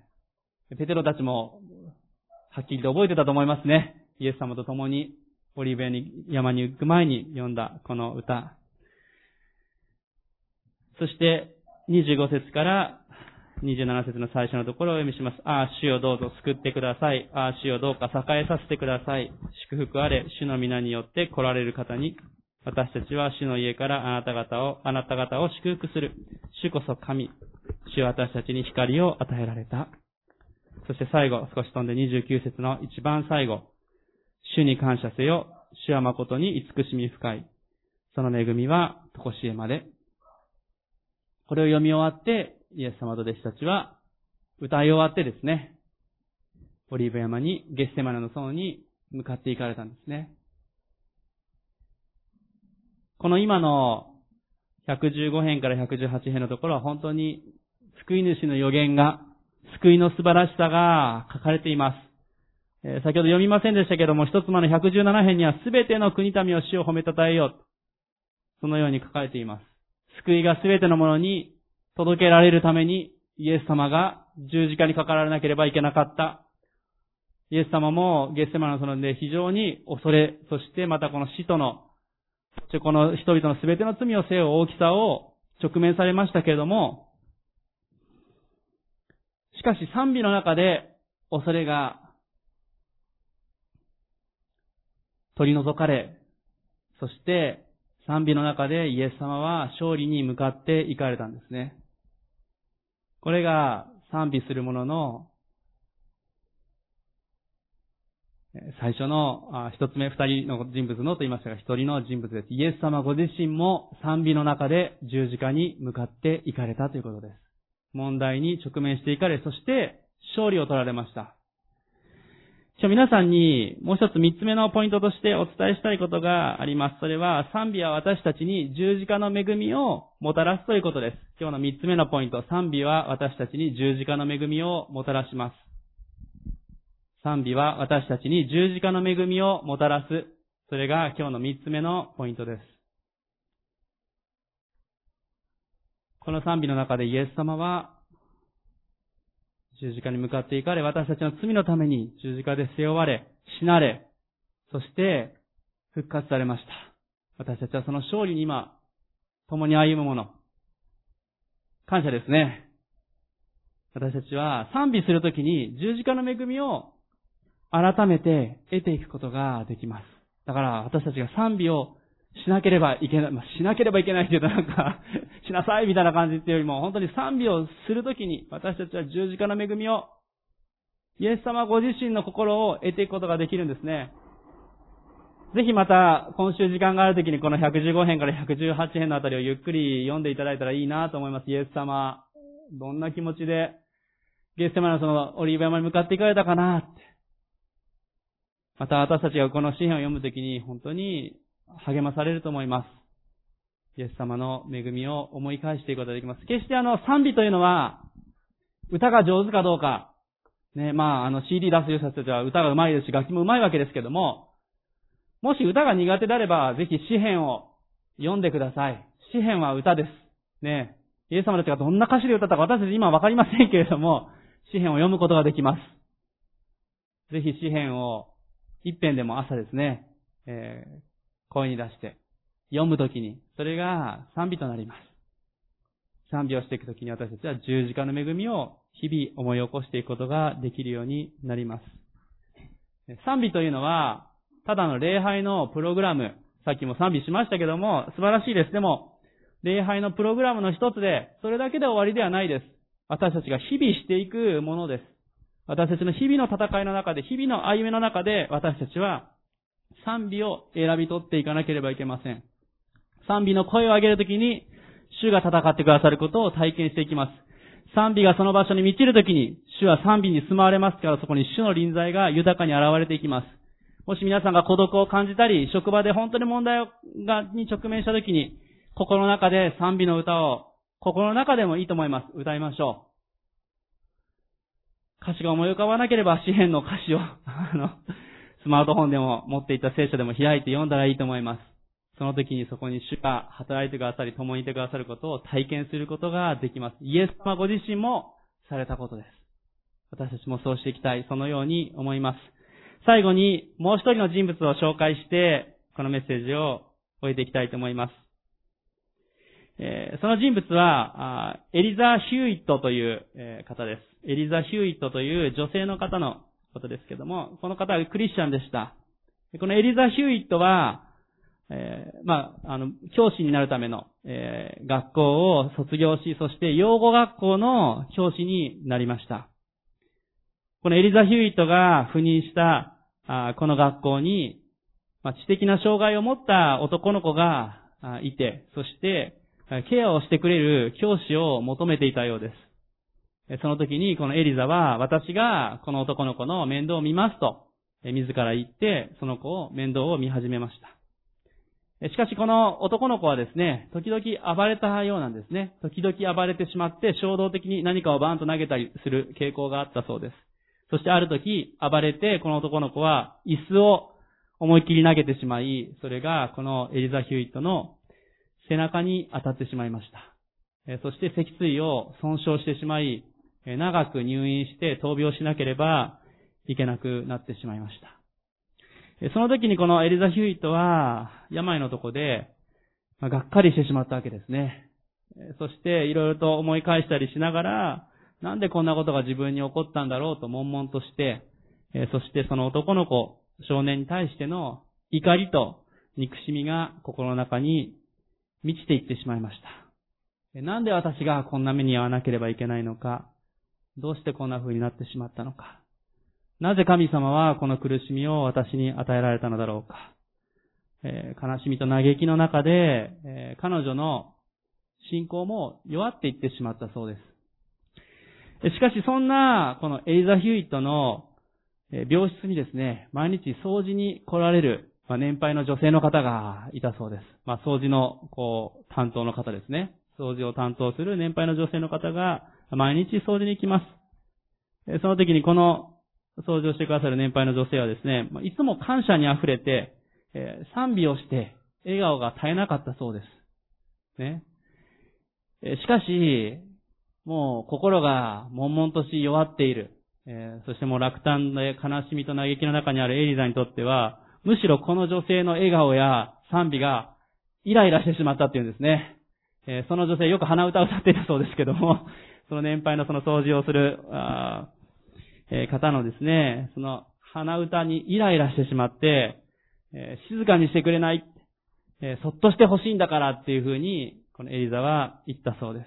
Speaker 1: ペテロたちもはっきりと覚えてたと思いますね。イエス様と共にオリーブ山に行く前に読んだこの歌。そして、25節から27節の最初のところをお読みします。ああ、主をどうぞ救ってください。ああ、主をどうか栄えさせてください。祝福あれ、主の皆によって来られる方に、私たちは主の家からあなた方を、あなた方を祝福する。主こそ神。主は私たちに光を与えられた。そして最後、少し飛んで29節の一番最後。主に感謝せよ。主は誠に慈しみ深い。その恵みは、とこしえまで。これを読み終わって、イエス様と弟子たちは歌い終わってですね、オリーブ山に、ゲッセマナの園に向かって行かれたんですね。この今の115編から118編のところは本当に救い主の予言が、救いの素晴らしさが書かれています。えー、先ほど読みませんでしたけども、一つ前の117編には全ての国民を死を褒めたたえよう。そのように書かれています。救いが全てのものに届けられるためにイエス様が十字架にかかられなければいけなかった。イエス様もゲッセマのそので非常に恐れ、そしてまたこの死との、この人々の全ての罪を背負う大きさを直面されましたけれども、しかし賛美の中で恐れが取り除かれ、そして賛美の中でイエス様は勝利に向かって行かれたんですね。これが賛美する者の最初の一つ目二人の人物のと言いましたが一人の人物です。イエス様ご自身も賛美の中で十字架に向かって行かれたということです。問題に直面していかれ、そして勝利を取られました。今日皆さんにもう一つ三つ目のポイントとしてお伝えしたいことがあります。それは賛美は私たちに十字架の恵みをもたらすということです。今日の三つ目のポイント、賛美は私たちに十字架の恵みをもたらします。賛美は私たちに十字架の恵みをもたらす。それが今日の三つ目のポイントです。この賛美の中でイエス様は十字架に向かっていかれ、私たちの罪のために十字架で背負われ、死なれ、そして復活されました。私たちはその勝利に今、共に歩むもの。感謝ですね。私たちは賛美するときに十字架の恵みを改めて得ていくことができます。だから私たちが賛美をしなければいけない、まあ、しなければいけないって言うとなんか (laughs) しなさいみたいな感じっていうよりも、本当に賛美をするときに、私たちは十字架の恵みを、イエス様ご自身の心を得ていくことができるんですね。ぜひまた、今週時間があるときにこの115編から118編のあたりをゆっくり読んでいただいたらいいなと思います。イエス様、どんな気持ちで、ゲステマのそのオリーブ山に向かっていかれたかなって。また私たちがこの詩篇を読むときに本当に励まされると思います。イエス様の恵みを思い返していくことができます。決してあの賛美というのは、歌が上手かどうか、ね、まあ、あの CD 出す人たちは歌が上手いですし、楽器も上手いわけですけども、もし歌が苦手であれば、ぜひ詩篇を読んでください。詩篇は歌です。ね、イエス様たちがどんな歌詞で歌ったか私たち今わかりませんけれども、詩篇を読むことができます。ぜひ詩篇を一遍でも朝ですね、えー、声に出して読むときに、それが賛美となります。賛美をしていくときに私たちは十字架の恵みを日々思い起こしていくことができるようになります。賛美というのは、ただの礼拝のプログラム、さっきも賛美しましたけども、素晴らしいです。でも、礼拝のプログラムの一つで、それだけで終わりではないです。私たちが日々していくものです。私たちの日々の戦いの中で、日々の歩みの中で、私たちは賛美を選び取っていかなければいけません。賛美の声を上げるときに、主が戦ってくださることを体験していきます。賛美がその場所に満ちるときに、主は賛美に住まわれますから、そこに主の臨在が豊かに現れていきます。もし皆さんが孤独を感じたり、職場で本当に問題がに直面したときに、心の中で賛美の歌を、心の中でもいいと思います。歌いましょう。歌詞が思い浮かばなければ、詩篇の歌詞を、(laughs) あの、スマートフォンでも持っていた聖書でも開いて読んだらいいと思います。その時にそこに主が働いてくださり、共にいてくださることを体験することができます。イエス様ご自身もされたことです。私たちもそうしていきたい、そのように思います。最後にもう一人の人物を紹介して、このメッセージを終えていきたいと思います。えー、その人物は、エリザ・ヒューイットという、方です。エリザ・ヒューイットという女性の方のことですけども、この方はクリスチャンでした。このエリザ・ヒューイットは、えー、まあ、あの、教師になるための、えー、学校を卒業し、そして養護学校の教師になりました。このエリザ・ヒューイットが赴任したあこの学校に、まあ、知的な障害を持った男の子がいて、そしてケアをしてくれる教師を求めていたようです。その時にこのエリザは私がこの男の子の面倒を見ますと、自ら言って、その子を面倒を見始めました。しかしこの男の子はですね、時々暴れたようなんですね。時々暴れてしまって衝動的に何かをバーンと投げたりする傾向があったそうです。そしてある時暴れてこの男の子は椅子を思いっきり投げてしまい、それがこのエリザ・ヒューイットの背中に当たってしまいました。そして脊椎を損傷してしまい、長く入院して闘病しなければいけなくなってしまいました。その時にこのエリザ・ヒューイットは、病のとこで、がっかりしてしまったわけですね。そしていろいろと思い返したりしながら、なんでこんなことが自分に起こったんだろうと悶々として、そしてその男の子、少年に対しての怒りと憎しみが心の中に満ちていってしまいました。なんで私がこんな目に遭わなければいけないのか、どうしてこんな風になってしまったのか。なぜ神様はこの苦しみを私に与えられたのだろうか。えー、悲しみと嘆きの中で、えー、彼女の信仰も弱っていってしまったそうです。しかしそんな、このエリザ・ヒューイットの病室にですね、毎日掃除に来られる、まあ、年配の女性の方がいたそうです。まあ、掃除の、こう、担当の方ですね。掃除を担当する年配の女性の方が、毎日掃除に行きます。その時にこの掃除をしてくださる年配の女性はですね、いつも感謝に溢れて、賛美をして、笑顔が絶えなかったそうです。ね。しかし、もう心が悶々とし弱っている。そしてもう落胆で悲しみと嘆きの中にあるエリザにとっては、むしろこの女性の笑顔や賛美がイライラしてしまったっていうんですね。その女性よく鼻歌を歌っていたそうですけども、その年配のその掃除をする、あえ方のですね、その鼻歌にイライラしてしまって、え静かにしてくれない、えそっとしてほしいんだからっていうふうに、このエリザは言ったそうです。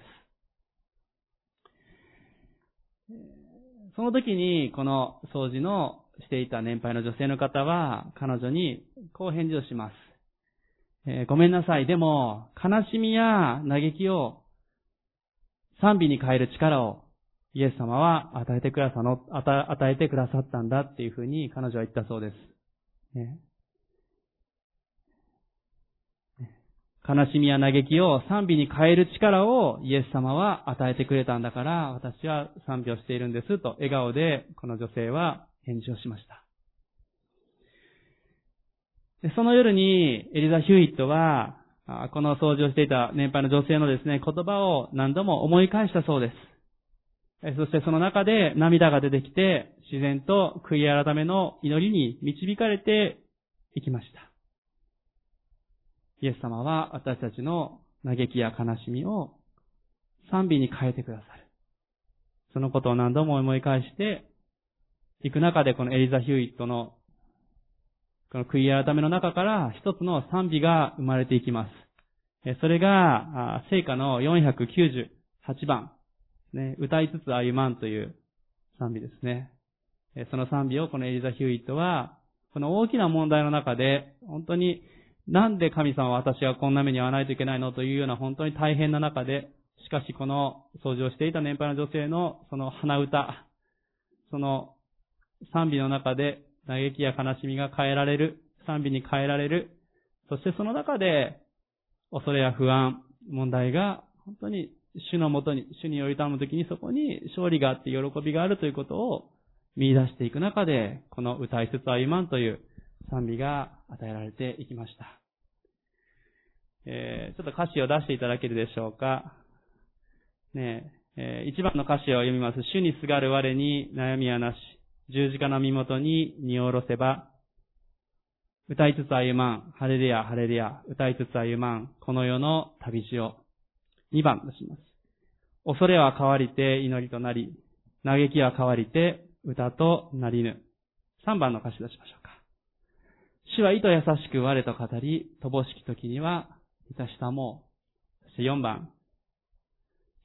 Speaker 1: その時に、この掃除のしていた年配の女性の方は、彼女にこう返事をします。えー、ごめんなさい。でも、悲しみや嘆きを賛美に変える力をイエス様は与えてくださの、与えてくださったんだっていうふうに彼女は言ったそうです。ね、悲しみや嘆きを賛美に変える力をイエス様は与えてくれたんだから私は賛美をしているんですと笑顔でこの女性は返事をしました。その夜にエリザ・ヒューイットはこの掃除をしていた年配の女性のですね、言葉を何度も思い返したそうです。そしてその中で涙が出てきて、自然と悔い改めの祈りに導かれていきました。イエス様は私たちの嘆きや悲しみを賛美に変えてくださる。そのことを何度も思い返していく中でこのエリザ・ヒューイットのこの悔い改めの中から一つの賛美が生まれていきます。それが、聖歌の498番、ね、歌いつつ歩まんという賛美ですね。その賛美をこのエリザ・ヒューイットは、この大きな問題の中で、本当になんで神様は私がこんな目に遭わないといけないのというような本当に大変な中で、しかしこの掃除をしていた年配の女性のその鼻歌、その賛美の中で嘆きや悲しみが変えられる、賛美に変えられる、そしてその中で恐れや不安、問題が本当に主のもとに、主により頼むときにそこに勝利があって喜びがあるということを見出していく中で、この歌いつつ歩まんという賛美が与えられていきました。えー、ちょっと歌詞を出していただけるでしょうか。ねえ、ー、一番の歌詞を読みます。主にすがる我に悩みはなし、十字架の身元に荷を下ろせば、歌いつつ歩まん、ハレルヤ、ハレルヤ、歌いつつ歩まん、この世の旅路を。二番出します。恐れは変わりて祈りとなり、嘆きは変わりて歌となりぬ。三番の歌詞出しましょうか。主は意図優しく我と語り、乏しき時には、いたしたもう。そして四番。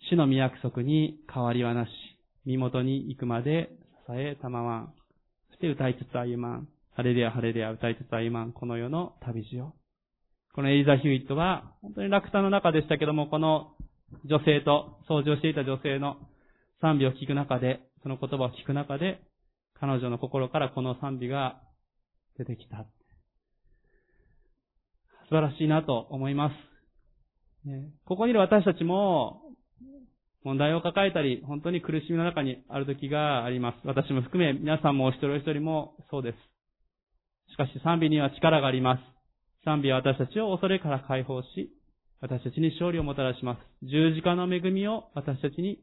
Speaker 1: 主の御約束に変わりはなし、身元に行くまでえたまわん。そして歌いつつ歩まん。ハレルヤハレルヤ歌いつつ歩まん。この世の旅路を。このエリザ・ヒューイットは、本当に落胆の中でしたけども、この女性と、掃除をしていた女性の賛美を聞く中で、その言葉を聞く中で、彼女の心からこの賛美が出てきた。素晴らしいなと思います。ここにいる私たちも、問題を抱えたり、本当に苦しみの中にある時があります。私も含め、皆さんもお一人お一人もそうです。しかし賛美には力があります。賛美は私たちを恐れから解放し、私たちに勝利をもたらします。十字架の恵みを私たちに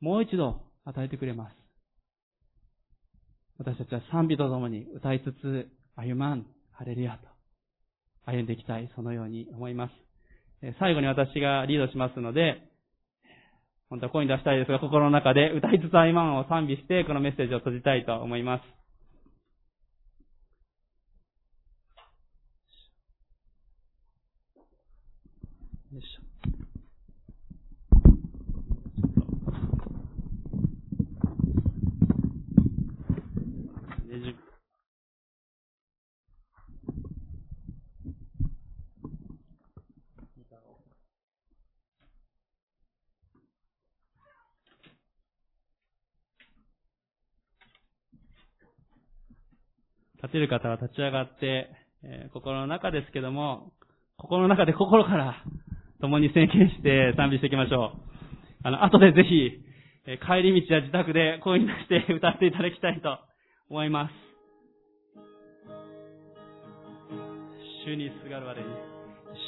Speaker 1: もう一度与えてくれます。私たちは賛美とともに歌いつつ、歩まん、ハレルヤと歩んでいきたい、そのように思います。最後に私がリードしますので、本当は声に出したいですが、心の中で歌いつつ歩まんを賛美して、このメッセージを閉じたいと思います。よいしょ。立てる方は立ち上がって、えー、心の中ですけども、心の中で心から共に宣言して賛美していきましょう。あの、後でぜひ、え帰り道や自宅で声に出して (laughs) 歌っていただきたいと思います。主にすがる我に。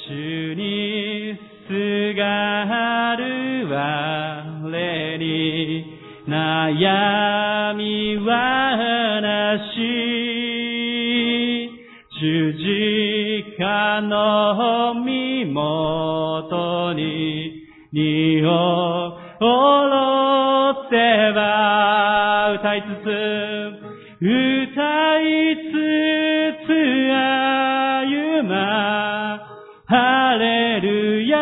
Speaker 1: 主にすがる我に悩みはなし十字架の身元に荷を下ろせば歌いつつ歌いつつ歩まハレルヤ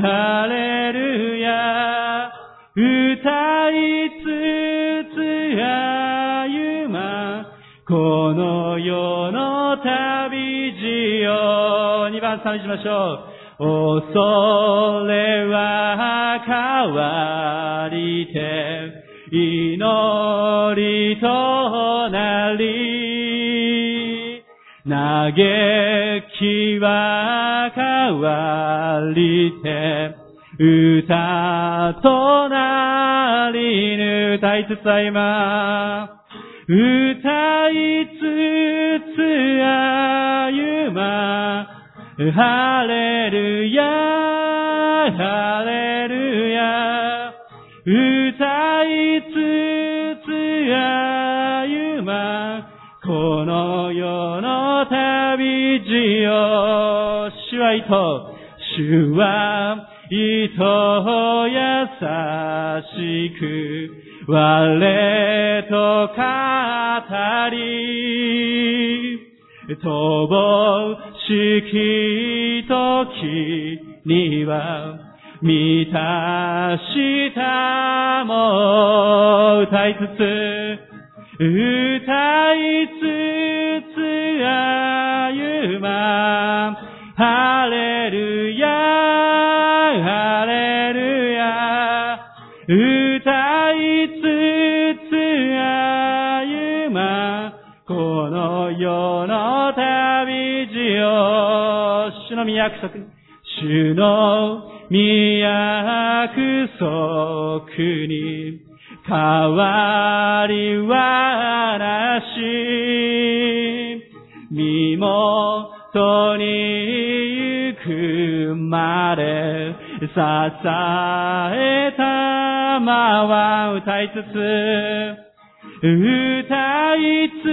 Speaker 1: ハレルヤ歌いつつ歩まこの世の旅路を2番賛美しましょう。恐れは変わりて祈りとなり嘆きは変わりて歌となりぬ歌いつつあいま歌いつつ歩まハレルヤハレルヤ歌いつつ歩まこの世の旅路を主は糸主は糸優しく我と語り、乏しき時には、満たしたも歌いつつ、歌いつつ歩ま、ハレルヤ、主の御約束、主の御約束に変わりはなし、身元に行くまで支えたまは歌いつつ、歌いつ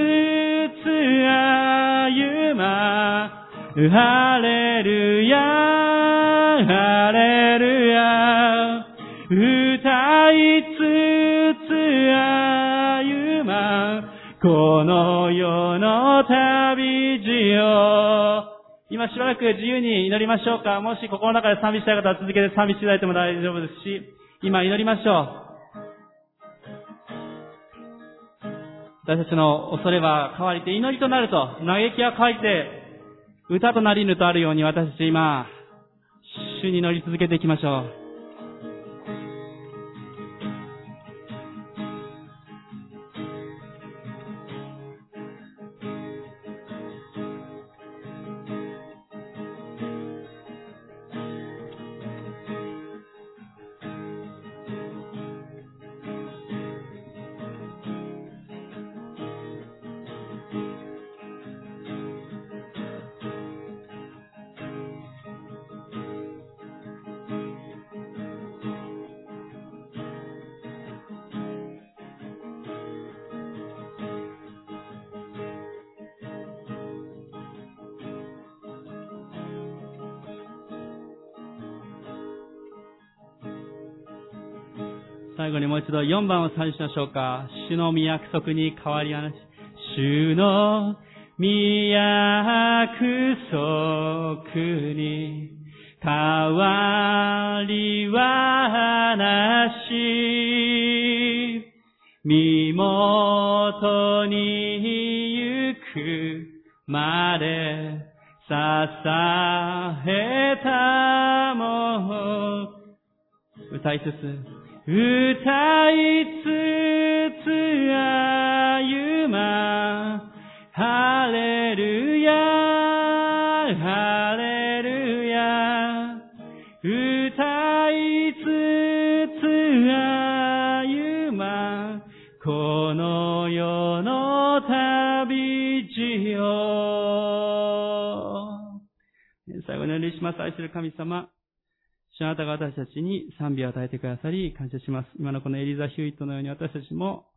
Speaker 1: つ歩ま、ハレルヤ、ハレルヤ、歌いつつ歩ま、この世の旅路を。今しばらく自由に祈りましょうか。もし心の中で賛美したい方は続けて賛美していただいても大丈夫ですし、今祈りましょう。私たちの恐れは変わりて祈りとなると、嘆きは変わりて、歌となりぬとあるように私たち今、主に乗り続けていきましょう。4番を参照しましょうか。主の御約束に変わりはなし。主の御約束に変わりはなし。身元に行くまで支えたも歌いつつ歌いつつ歩ま、ハレルヤ、ハレルヤ、歌いつつ歩ま、この世の旅路を。最後にお願いします。愛する神様。主あなたが私たちに賛美を与えてくださり、感謝します。今のこのエリザ・ヒューイットのように私たちも、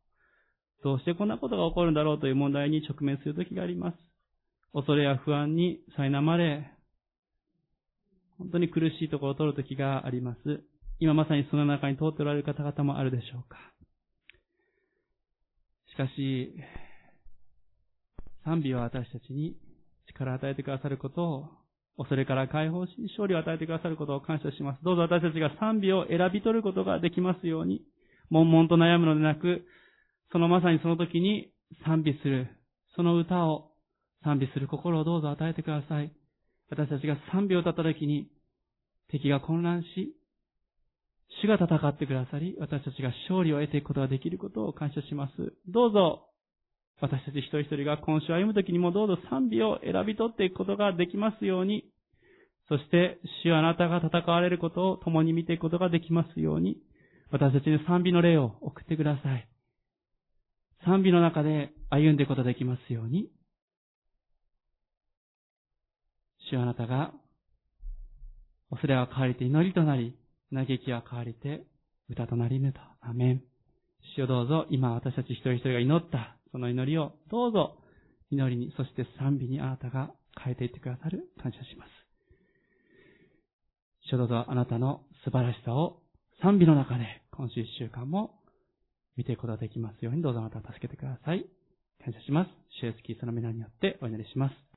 Speaker 1: どうしてこんなことが起こるんだろうという問題に直面する時があります。恐れや不安に苛まれ、本当に苦しいところを取る時があります。今まさにその中に通っておられる方々もあるでしょうか。しかし、賛美は私たちに力を与えてくださることを恐れから解放し、勝利を与えてくださることを感謝します。どうぞ私たちが賛美を選び取ることができますように、悶々と悩むのでなく、そのまさにその時に賛美する、その歌を賛美する心をどうぞ与えてください。私たちが賛美を歌った時に、敵が混乱し、主が戦ってくださり、私たちが勝利を得ていくことができることを感謝します。どうぞ、私たち一人一人が今週歩むときにもどうぞ賛美を選び取っていくことができますように、そして、主はあなたが戦われることを共に見ていくことができますように、私たちに賛美の霊を送ってください。賛美の中で歩んでいくことができますように、主はあなたが、恐れは変わりて祈りとなり、嘆きは変わりて歌となりぬと。アメン。主をどうぞ、今私たち一人一人が祈ったその祈りをどうぞ祈りに、そして賛美にあなたが変えていってくださる感謝します。主どうぞあなたの素晴らしさを賛美の中で今週一週間も見ていくことができますようにどうぞあなたを助けてください。感謝します。主イエスキーストの皆によってお祈りします。